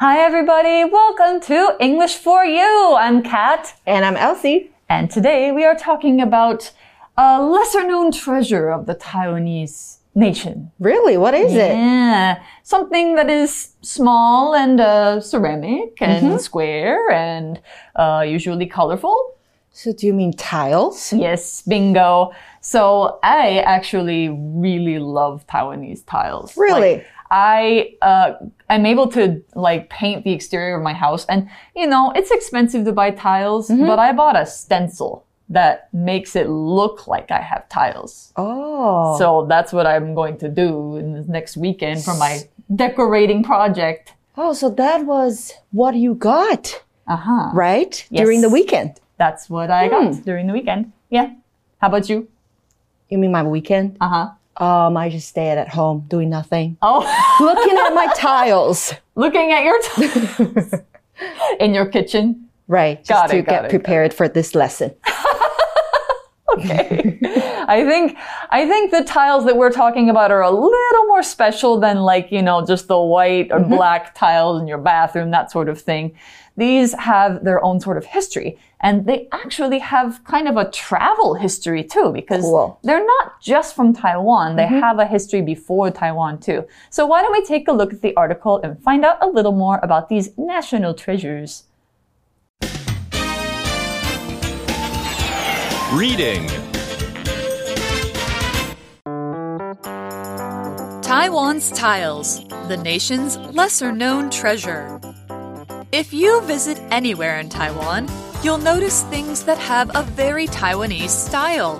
Hi, everybody. Welcome to English for You. I'm Kat. And I'm Elsie. And today we are talking about a lesser known treasure of the Taiwanese nation. Really? What is it? Yeah. Something that is small and uh, ceramic and square and uh, usually colorful. So do you mean tiles? Yes, bingo. So I actually really love Taiwanese tiles. Really? Like, I uh, I'm able to like paint the exterior of my house, and you know it's expensive to buy tiles, but I bought a stencil that makes it look like I have tiles. Oh. So that's what I'm going to do next weekend for my decorating project. oh, so that was what you got, Uh huh. right? During the weekend. That's what I got during the weekend. Yeah. How about you? You mean my weekend? Uh huh. Um, I just stayed at home doing nothing. Oh. Looking at my tiles. looking at your tiles in your kitchen. Right. Just Got to it, get it, prepared for this lesson. Okay. I think I think the tiles that we're talking about are a little more special than like, you know, just the white or mm-hmm. black tiles in your bathroom, that sort of thing. These have their own sort of history and they actually have kind of a travel history too because Cool. they're not just from Taiwan. They mm-hmm. have a history before Taiwan too. So why don't we take a look at the article and find out a little more about these national treasures? Reading. Taiwan's tiles, the nation's lesser known treasure. If you visit anywhere in Taiwan, you'll notice things that have a very Taiwanese style.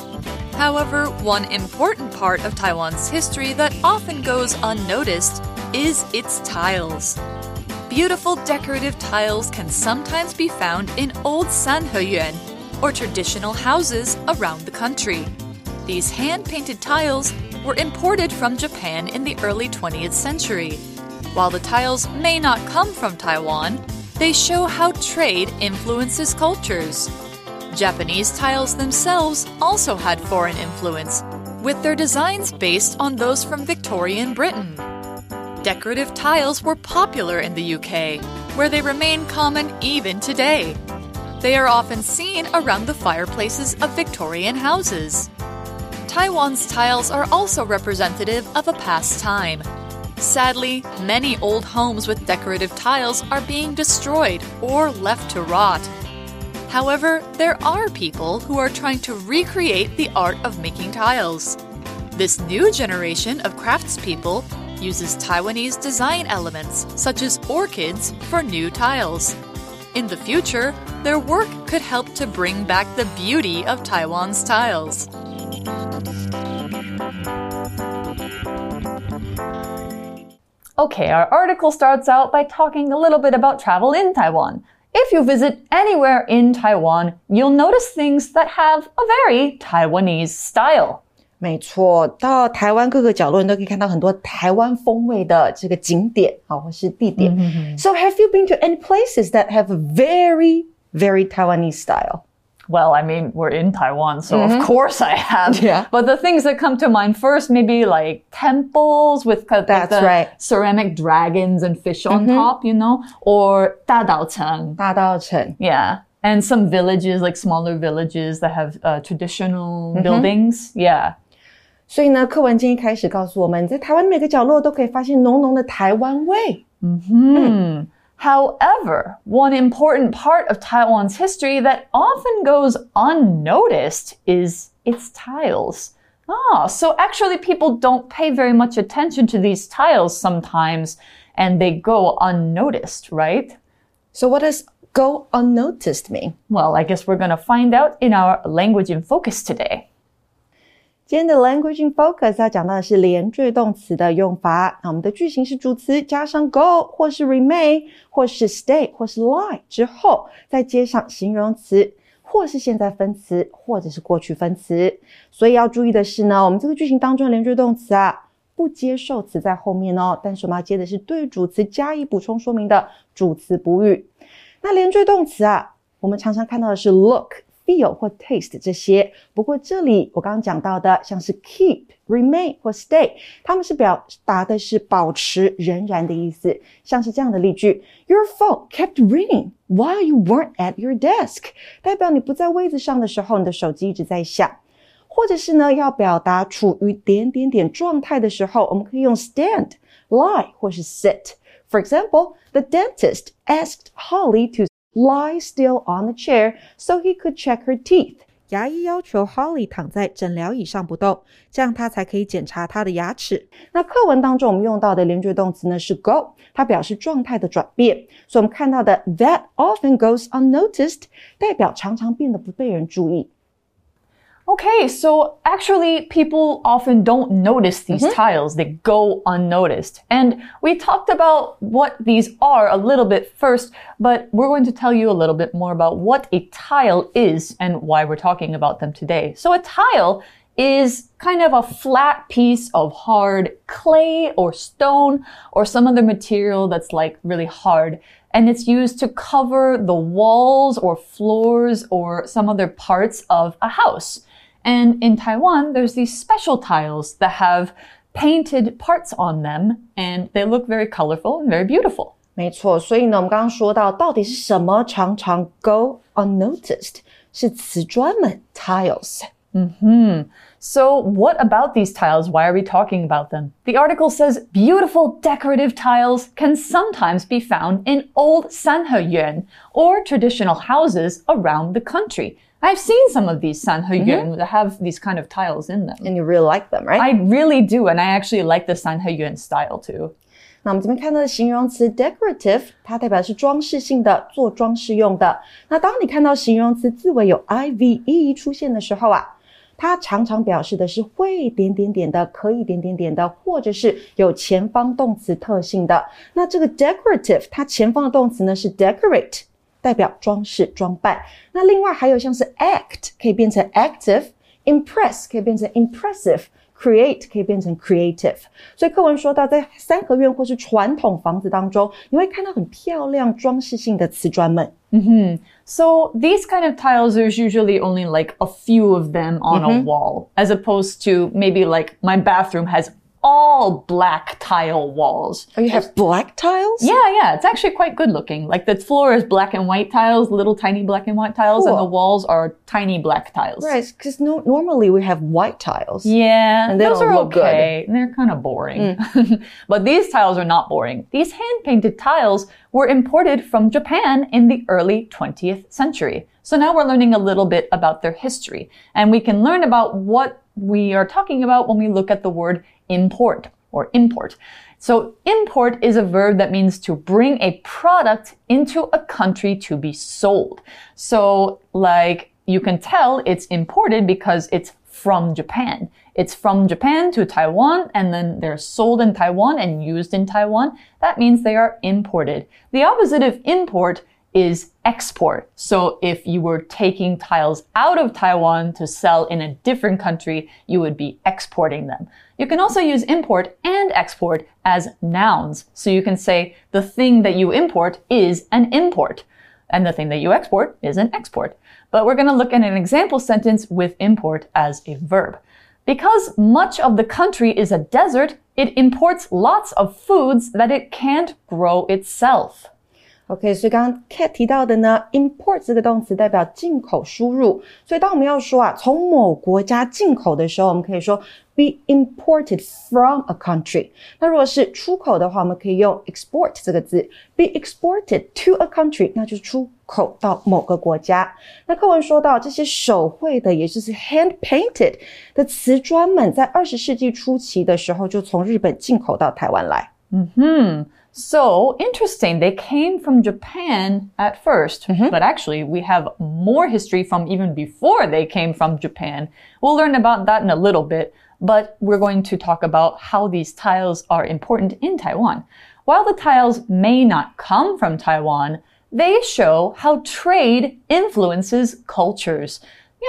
However, one important part of Taiwan's history that often goes unnoticed is its tiles. Beautiful decorative tiles can sometimes be found in old sanheyuan, or traditional houses around the country. These hand painted tiles were imported from Japan in the early 20th century. While the tiles may not come from Taiwan, they show how trade influences cultures. Japanese tiles themselves also had foreign influence, with their designs based on those from Victorian Britain. Decorative tiles were popular in the UK, where they remain common even today. They are often seen around the fireplaces of Victorian houses. Taiwan's tiles are also representative of a past time. Sadly, many old homes with decorative tiles are being destroyed or left to rot. However, there are people who are trying to recreate the art of making tiles. This new generation of craftspeople uses Taiwanese design elements such as orchids for new tiles. In the future, their work could help to bring back the beauty of Taiwan's tiles. Okay, our article starts out by talking a little bit about travel in Taiwan. If you visit anywhere in Taiwan, you'll notice things that have a very Taiwanese style. 没错，到台湾各个角落，你都可以看到很多台湾风味的这个景点啊，或是地点。So have you been to any places that have a very, very Taiwanese style? Well, I mean, we're in Taiwan, so of course I have. Yeah. But the things that come to mind first, maybe like temples with kind of like That's the right. ceramic dragons and fish on top, you know, or 大稻城.大稻城 Yeah. And some villages, like smaller villages that have uh, traditional buildings. Yeah. 所以呢，课文今天一开始告诉我们，在台湾的每个角落都可以发现浓浓的台湾味。 However, one important part of Taiwan's history that often goes unnoticed is its tiles. Ah, so actually people don't pay very much attention to these tiles sometimes and they go unnoticed, right? So what does go unnoticed mean? Well, I guess we're going to find out in our language in focus today. 今天的 language in focus 要讲到的是连缀动词的用法。那我们的句型是主词加上 go 或是 remain 或是 stay 或是 lie 之后，再接上形容词或是现在分词或者是过去分词。所以要注意的是呢，我们这个句型当中的连缀动词啊，不接受词在后面哦，但是我们要接的是对主词加以补充说明的主词补语。那连缀动词啊，我们常常看到的是 look、feel 或 taste 这些。不过这里我刚刚讲到的，像是 keep、remain 或 stay，它们是表达的是保持、仍然的意思。像是这样的例句：Your phone kept ringing while you weren't at your desk，代表你不在位子上的时候，你的手机一直在响。或者是呢，要表达处于点点点状态的时候，我们可以用 stand、lie 或是 sit。For example, the dentist asked Holly to lie still on the chair so he could check her teeth. 牙医要求 Holly 躺在诊疗椅上不动，这样他才可以检查他的牙齿。那课文当中我们用到的连缀动词呢是 go，它表示状态的转变。所以我们看到的 that often goes unnoticed 代表常常变得不被人注意。Okay, so actually, people often don't notice these Mm-hmm. tiles. They go unnoticed. And we talked about what these are a little bit first, but we're going to tell you a little bit more about what a tile is and why we're talking about them today. So, a tile is kind of a flat piece of hard clay or stone or some other material that's like really hard. And it's used to cover the walls or floors or some other parts of a house. And in Taiwan, there's these special tiles that have painted parts on them and they look very colorful and very beautiful. 没错，所以呢，我们刚刚说到，到底是什么常常 go unnoticed？是瓷砖们 tiles。 So, what about these tiles? Why are we talking about them? The article says beautiful decorative tiles can sometimes be found in old sanheyuan or traditional houses around the country. I've seen some of these sanheyuan that have these kind of tiles in them. And you really like them, right? I really do, and I actually like the sanheyuan style too. 那我们这边看到的形容词 decorative，它代表的是装饰性的，做装饰用的。那当你看到形容词字尾有 i v e 出现的时候啊，它常常表示的是会点点点的，可以点点点的，或者是有前方动词特性的。那这个 decorative，它前方的动词呢是 decorate， 代表装饰、装扮。那另外还有像是 act 可以变成 active，impress 可以变成 impressive。create 可以变成 creative，所以课文说到，在三合院或是传统房子当中，你会看到很漂亮装饰性的瓷砖们。 So these kind of tiles, there's usually only like a few of them on a wall, as opposed to maybe like my bathroom has all black tile walls. Oh, you have black tiles? Yeah, yeah, it's actually quite good looking. Like the floor is black and white tiles, little tiny black and white tiles, and the walls are tiny black tiles. Right, because no, normally we have white tiles. Yeah, And they those don't are look good. okay. They're kind of boring. Mm. but these tiles are not boring. These hand painted tiles were imported from Japan in the early 20th century. So now we're learning a little bit about their history. And we can learn about what we are talking about when we look at the word import or import. So import is a verb that means to bring a product into a country to be sold. So like you can tell it's imported because it's from Japan. It's from Japan to Taiwan and then they're sold in Taiwan and used in Taiwan. That means they are imported. The opposite of import is export. So if you were taking tiles out of Taiwan to sell in a different country, you would be exporting them. You can also use import and export as nouns. So you can say the thing that you import is an import and the thing that you export is an export. But we're going to look at an example sentence with import as a verb. Because much of the country is a desert, it imports lots of foods that it can't grow itself. OK，所以刚刚 Kat 提到的呢，import 这个动词代表进口、输入。所以当我们要说啊，从某国家进口的时候，我们可以说 be imported from a country。那如果是出口的话，我们可以用 export 这个字，be exported to a country，那就是出口到某个国家。那课文说到这些手绘的，也就是 hand painted 的瓷砖们，在二十世纪初期的时候，就从日本进口到台湾来。嗯哼 So interesting. They came from Japan at 1st mm-hmm. but actually we have more history from even before they came from Japan. We'll learn about that in a little bit, but we're going to talk about how these tiles are important in Taiwan. While the tiles may not come from Taiwan, they show how trade influences cultures.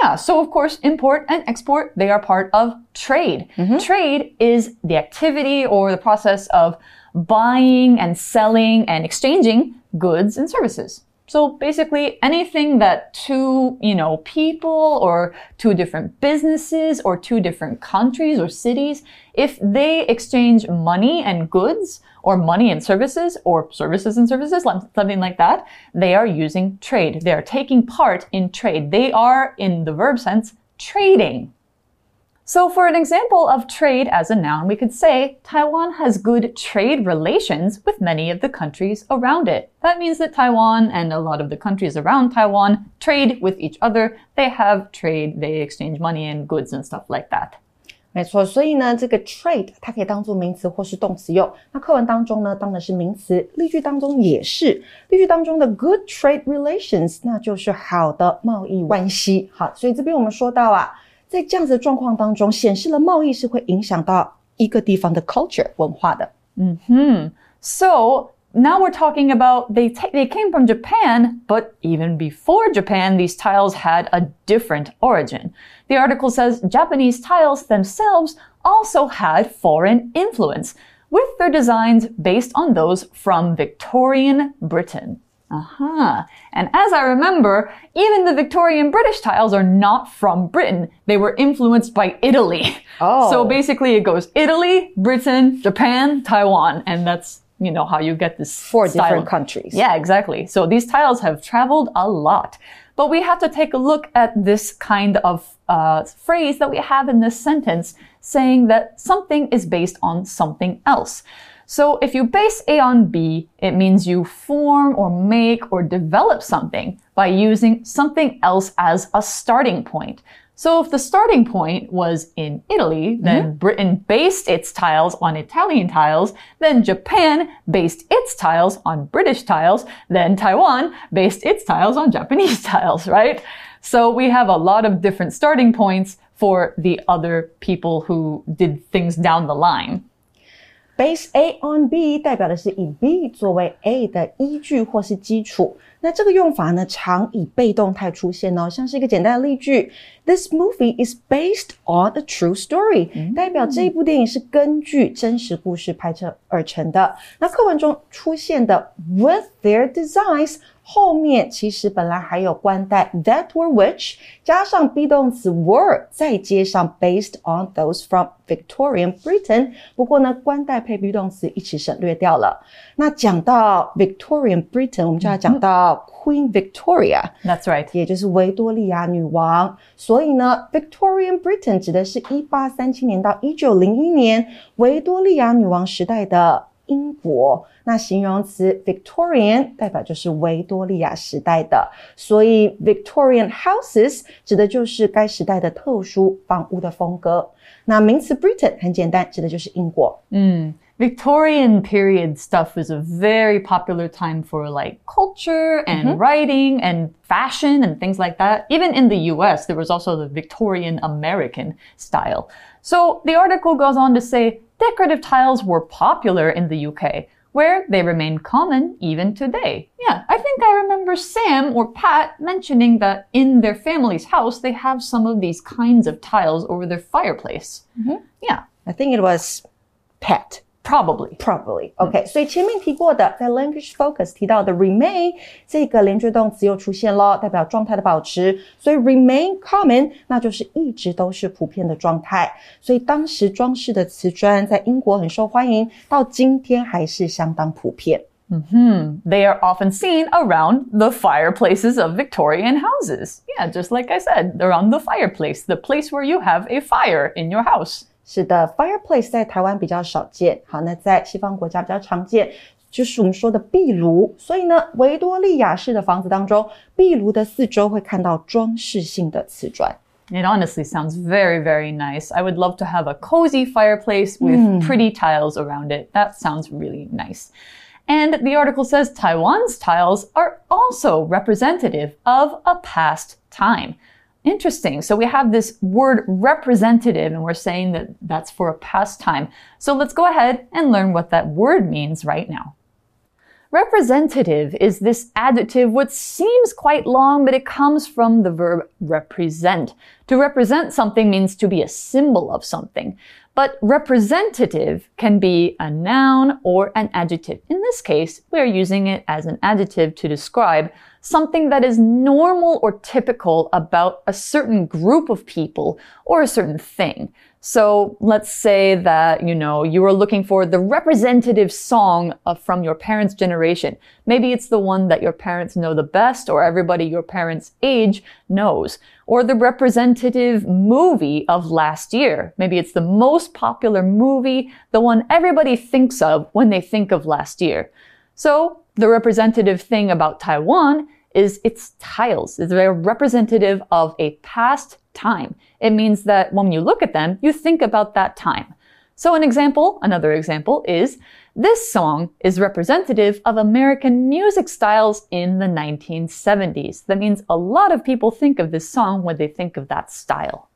Yeah, so of course, import and export, they are part of trade. Mm-hmm. Trade is the activity or the process of buying and selling and exchanging goods and services. So basically anything that two, you know, people or two different businesses or two different countries or cities, if they exchange money and goods or money and services or services and services, something like that, they are using trade. They are taking part in trade. They are, in the verb sense, trading. So for an example of trade as a noun, we could say Taiwan has good trade relations with many of the countries around it. That means that Taiwan and a lot of the countries around Taiwan trade with each other. They have trade, they exchange money and goods and stuff like that. 没错，所以呢，这个 trade 它可以当做名词或是动词用。那课文当中呢，当的是名词，例句当中也是。例句当中的 good trade relations，那就是好的贸易关系。好，所以这边我们说到啊。 在这样子的状况当中，显示了贸易是会影响到一个地方的 culture 文化的。嗯哼，So now we're talking about they they came from Japan, but even before Japan, these tiles had a different origin. The article says Japanese tiles themselves also had foreign influence, with their designs based on those from Victorian Britain. Uh-huh. And as I remember, even the Victorian British tiles are not from Britain. They were influenced by Italy. Oh. So basically it goes Italy, Britain, Japan, Taiwan, and that's you know how you get this four style. different countries. Yeah, exactly. So these tiles have traveled a lot. But we have to take a look at this kind of uh, phrase that we have in this sentence saying that something is based on something else. So if you base A on B, it means you form or make or develop something by using something else as a starting point. So if the starting point was in Italy, then mm -hmm. Britain based its tiles on Italian tiles, then Japan based its tiles on British tiles, then Taiwan based its tiles on Japanese tiles, right? So we have a lot of different starting points for the other people who did things down the line. Base A on B 代表的是以 B 作为 A 的依据或是基础。那这个用法呢，常以被动态出现哦，像是一个简单的例句：This movie is based on a true story，代表这一部电影是根据真实故事拍摄而成的。那课文中出现的 with their designs。后面其实本来还有关代 that or which，加上 be 动词 were，再接上 based on those from Victorian Britain。不过呢，关代配 be 动词一起省略掉了。那讲到 Victorian Britain，我们就要讲到 Queen Victoria。That's right，也就是维多利亚女王。所以呢，Victorian Britain 指的是一八三七年到一九零一年维多利亚女王时代的。英国，那形容词 Victorian 代表就是维多利亚时代的，所以 Victorian houses 指的就是该时代的特殊房屋的风格。那名词 Britain 很简单，指的就是英国。嗯。Victorian period stuff was a very popular time for like culture and mm -hmm. writing and fashion and things like that. Even in the US, there was also the Victorian American style. So the article goes on to say decorative tiles were popular in the UK, where they remain common even today. Yeah, I think I remember Sam or Pat mentioning that in their family's house, they have some of these kinds of tiles over their fireplace. Mm -hmm. Yeah. I think it was Pat. Probably, probably. OK，、嗯、所以前面提过的，在 language focus 提到的 remain 这个连缀动词又出现了，代表状态的保持。所以 remain common 那就是一直都是普遍的状态。所以当时装饰的瓷砖在英国很受欢迎，到今天还是相当普遍。Mm -hmm. They are often seen around the fireplaces of Victorian houses. Yeah, just like I said, around the fireplace, the place where you have a fire in your house. 是的，fireplace 在台湾比较少见。好，那在西方国家比较常见，就是我们说的壁炉。所以呢，维多利亚式的房子当中，壁炉的四周会看到装饰性的瓷砖。It honestly sounds very, very nice. I would love to have a cozy fireplace with mm. pretty tiles around it. That sounds really nice. And the article says Taiwan's tiles are also representative of a past time. Interesting. So we have this word representative and we're saying that that's for a past time. So let's go ahead and learn what that word means right now. Representative is this adjective which seems quite long, but it comes from the verb represent. To represent something means to be a symbol of something. But representative can be a noun or an adjective. In this case, we are using it as an adjective to describe something that is normal or typical about a certain group of people or a certain thing. So let's say that, you know, you are looking for the representative song of, from your parents' generation. Maybe it's the one that your parents know the best or everybody your parents' age knows. Or the representative movie of last year. Maybe it's the most popular movie, the one everybody thinks of when they think of last year. So the representative thing about Taiwan is its tiles. It's very representative of a past time. It means that when you look at them, you think about that time. So an example, another example is this song is representative of American music styles in the 1970s. That means a lot of people think of this song when they think of that style.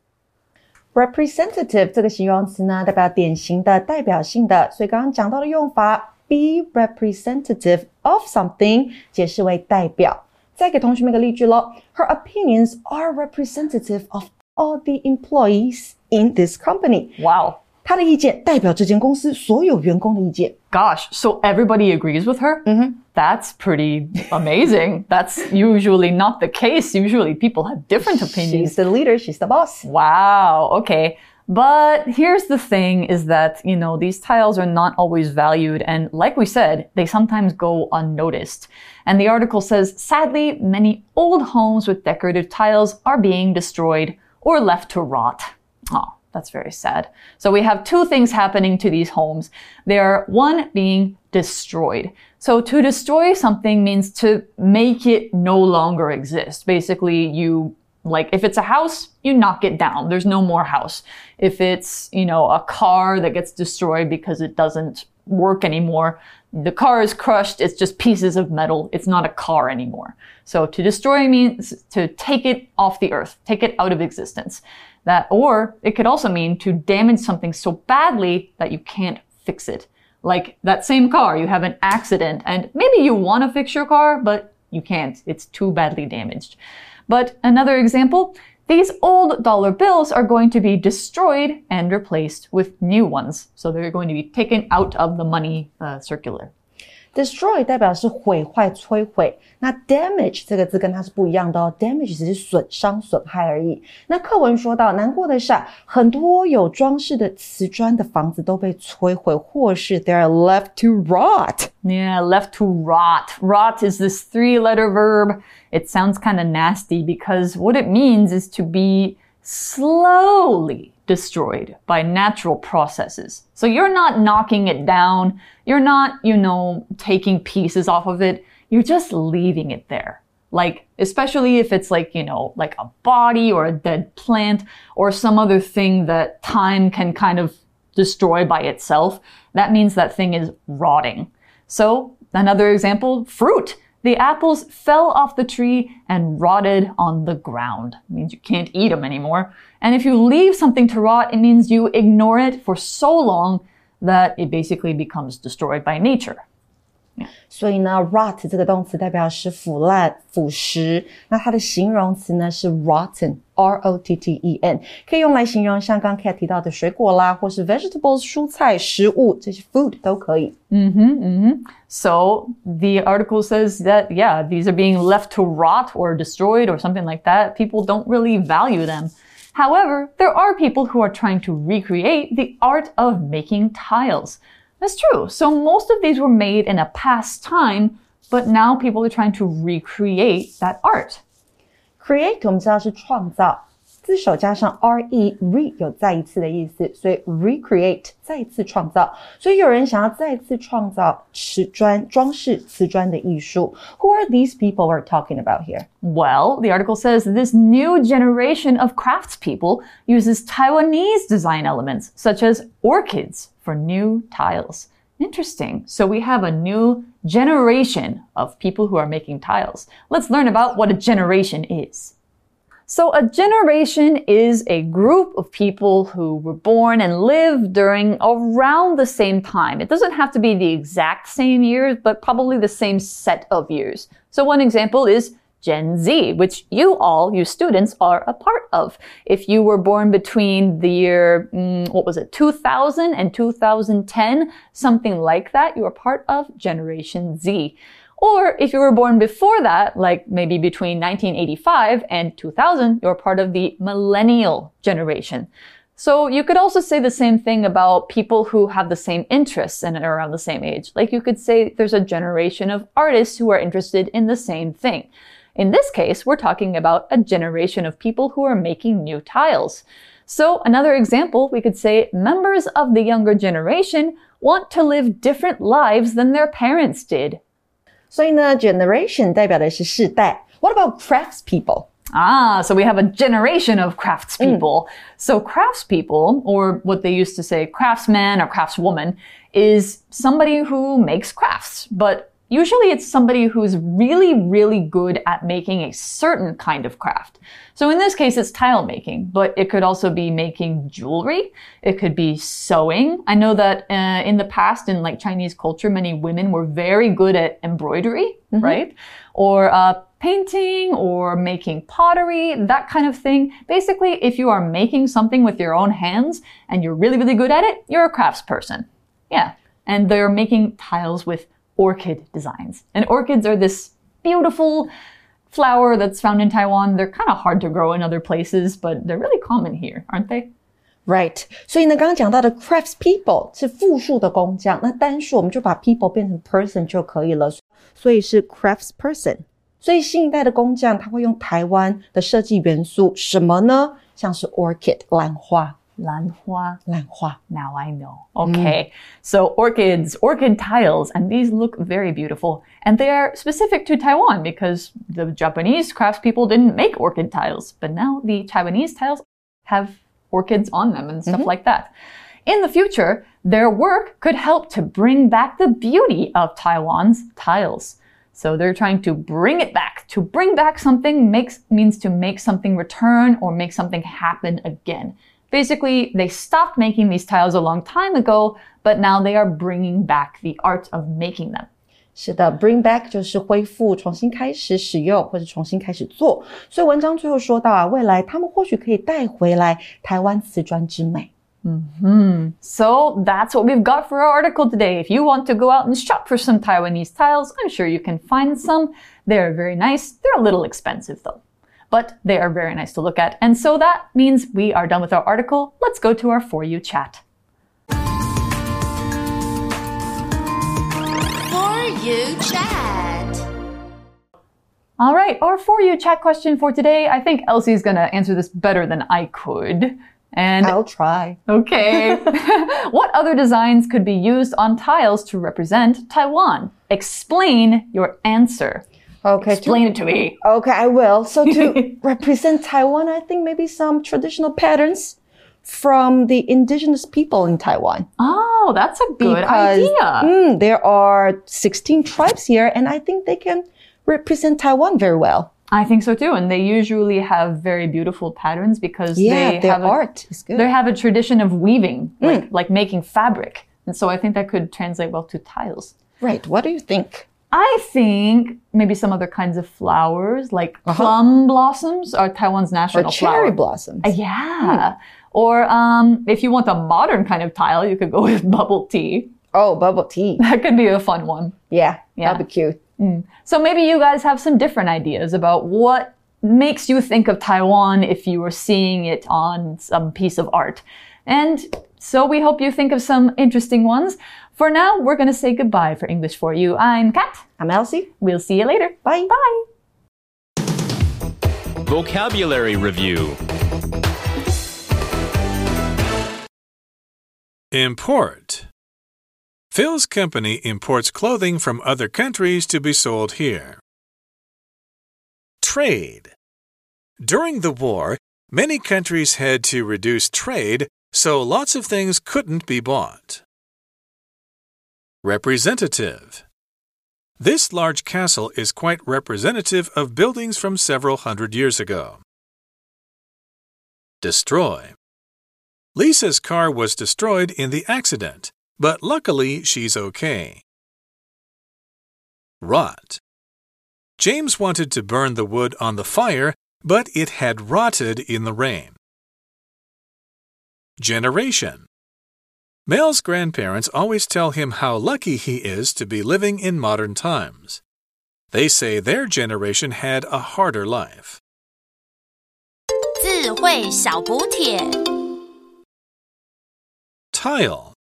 Representative 这个形容词呢，代表典型的、代表性的，所以刚刚讲到的用法，be representative of something，解释为代表。 再给同学们一个例句喽。Her opinions are representative of all the employees in this company. Wow. 她的意见代表这间公司所有员工的意见。Gosh, so everybody agrees with her? Mm-hmm. That's pretty amazing. That's usually not the case. Usually people have different opinions. She's the leader, she's the boss. Wow, okay. But here's the thing is that, you know, these tiles are not always valued. And like we said, they sometimes go unnoticed. And the article says, sadly, many old homes with decorative tiles are being destroyed or left to rot. Oh, that's very sad. So we have two things happening to these homes. They are one being destroyed. So to destroy something means to make it no longer exist. Basically, you like if it's a house, you knock it down. There's no more house. If it's, you know, a car that gets destroyed because it doesn't work anymore, the car is crushed. It's just pieces of metal. It's not a car anymore. So to destroy means to take it off the earth, take it out of existence. That, or it could also mean to damage something so badly that you can't fix it. Like that same car, you have an accident and maybe you want to fix your car, but you can't. It's too badly damaged. But another example, these old dollar bills are going to be destroyed and replaced with new ones. So they're going to be taken out of the money uh, circular Destroy 代表是毁坏、摧毁。那 damage 这个字跟它是不一样的哦，damage 只是损伤、损害而已。那课文说到，难过的是，很多有装饰的瓷砖的房子都被摧毁，或是 they are left to rot. Yeah, left to rot. Rot is this three-letter verb. It sounds kind of nasty because what it means is to be slowly destroyed by natural processes. So you're not knocking it down. You're not, you know, taking pieces off of it. You're just leaving it there. Like, especially if it's like, you know, like a body or a dead plant or some other thing that time can kind of destroy by itself. That means that thing is rotting. So another example, fruit. The apples fell off the tree and rotted on the ground. It means you can't eat them anymore. And if you leave something to rot, it means you ignore it for so long that it basically becomes destroyed by nature. 所以呢，rot 这个动词代表是腐烂、腐蚀。那它的形容词呢是 rotten，r o t t e n，可以用来形容像刚 Kat 提到的水果啦，或是 vegetables 蔬菜、食物，这些 food 都可以。嗯哼，嗯哼。So mm-hmm. the article says that yeah, these are being left to rot or destroyed or something like that. People don't really value them. However, there are people who are trying to recreate the art of making tiles. That's true. So most of these were made in a past time, but now people are trying to recreate that art. Create 我们知道是创造， 字首加上 re re 有再一次的意思，所以 recreate 再次创造。所以有人想要再次创造瓷砖装饰瓷砖的艺术。Who are these people we're talking about here? Well, the article says this new generation of craftspeople uses Taiwanese design elements such as orchids for new tiles. Interesting. So we have a new generation of people who are making tiles. Let's learn about what a generation is. So a generation is a group of people who were born and lived during around the same time. It doesn't have to be the exact same years, but probably the same set of years. So one example is Gen Z, which you all, you students, are a part of. If you were born between the year, mm, what was it, 2000 and 2010, something like that, you are part of Generation Z. Or if you were born before that, like maybe between 1985 and 2000, you're part of the millennial generation. So you could also say the same thing about people who have the same interests and are around the same age. Like you could say there's a generation of artists who are interested in the same thing. In this case, we're talking about a generation of people who are making new tiles. So another example, we could say members of the younger generation want to live different lives than their parents did. 所以呢，generation 代表的是世代。What about craftspeople? Ah, so we have a generation of craftspeople. So craftspeople, or what they used to say craftsman or craftswoman, is somebody who makes crafts, but Usually it's somebody who's really, really good at making a certain kind of craft. So in this case, it's tile making, but it could also be making jewelry. It could be sewing. I know that uh, in the past, in like Chinese culture, many women were very good at embroidery, mm -hmm. right? Or uh, painting or making pottery, that kind of thing. Basically, if you are making something with your own hands and you're really, really good at it, you're a craftsperson. Yeah. And they're making tiles with orchid designs. And orchids are this beautiful flower that's found in Taiwan. They're kind of hard to grow in other places, but they're really common here, aren't they? Right，所以呢，刚刚讲到的 crafts people 是复数的工匠，那单数我们就把 people 变成 person 就可以了，所以是 crafts person。所以新一代的工匠他会用台湾的设计元素，什么呢？像是 orchid 兰花。 Lanhua. Lanhua. Now I know. Okay. Mm. So orchids, orchid tiles, and these look very beautiful. And they are specific to Taiwan because the Japanese craftspeople didn't make orchid tiles, but now the Taiwanese tiles have orchids on them and stuff mm -hmm. like that. In the future, their work could help to bring back the beauty of Taiwan's tiles. So they're trying to bring it back. To bring back something makes means to make something return or make something happen again. Basically, they stopped making these tiles a long time ago, but now they are bringing back the art of making them. 是的，bring back 就是恢复、重新开始使用或者重新开始做。所以文章最后说到啊，未来他们或许可以带回来台湾瓷砖之美。Mm -hmm. So that's what we've got for our article today. If you want to go out and shop for some Taiwanese tiles, I'm sure you can find some. They're very nice. They're a little expensive though but they are very nice to look at. And so that means we are done with our article. Let's go to our For You chat. For You chat. All right, our For You chat question for today. I think Elsie's going to answer this better than I could. And I'll try. Okay. what other designs could be used on tiles to represent Taiwan? Explain your answer. Okay. Explain to, it to me. Okay, I will. So to represent Taiwan, I think maybe some traditional patterns from the indigenous people in Taiwan. Oh, that's a good because, idea. Mm, there are 16 tribes here, and I think they can represent Taiwan very well. I think so too, and they usually have very beautiful patterns because yeah, they their have art a, is good. They have a tradition of weaving, mm. like, like making fabric, and so I think that could translate well to tiles. Right. What do you think? I think maybe some other kinds of flowers, like uh -huh. plum blossoms, are Taiwan's national or cherry flower. blossoms. Uh, yeah. Hmm. Or um, if you want a modern kind of tile, you could go with bubble tea. Oh, bubble tea. That could be a fun one. Yeah, yeah. that'd be cute. Mm. So maybe you guys have some different ideas about what makes you think of Taiwan if you were seeing it on some piece of art. And so we hope you think of some interesting ones. For now, we're going to say goodbye for English for you. I'm Kat. I'm Elsie. We'll see you later. Bye. Bye. Vocabulary Review Import Phil's company imports clothing from other countries to be sold here. Trade During the war, many countries had to reduce trade, so lots of things couldn't be bought. Representative. This large castle is quite representative of buildings from several hundred years ago. Destroy. Lisa's car was destroyed in the accident, but luckily she's okay. Rot. James wanted to burn the wood on the fire, but it had rotted in the rain. Generation Mel's grandparents always tell him how lucky he is to be living in modern times. They say their generation had a harder life. 智慧小补帖 Tile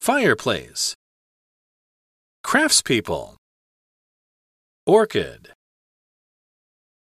Fireplace Craftspeople Orchid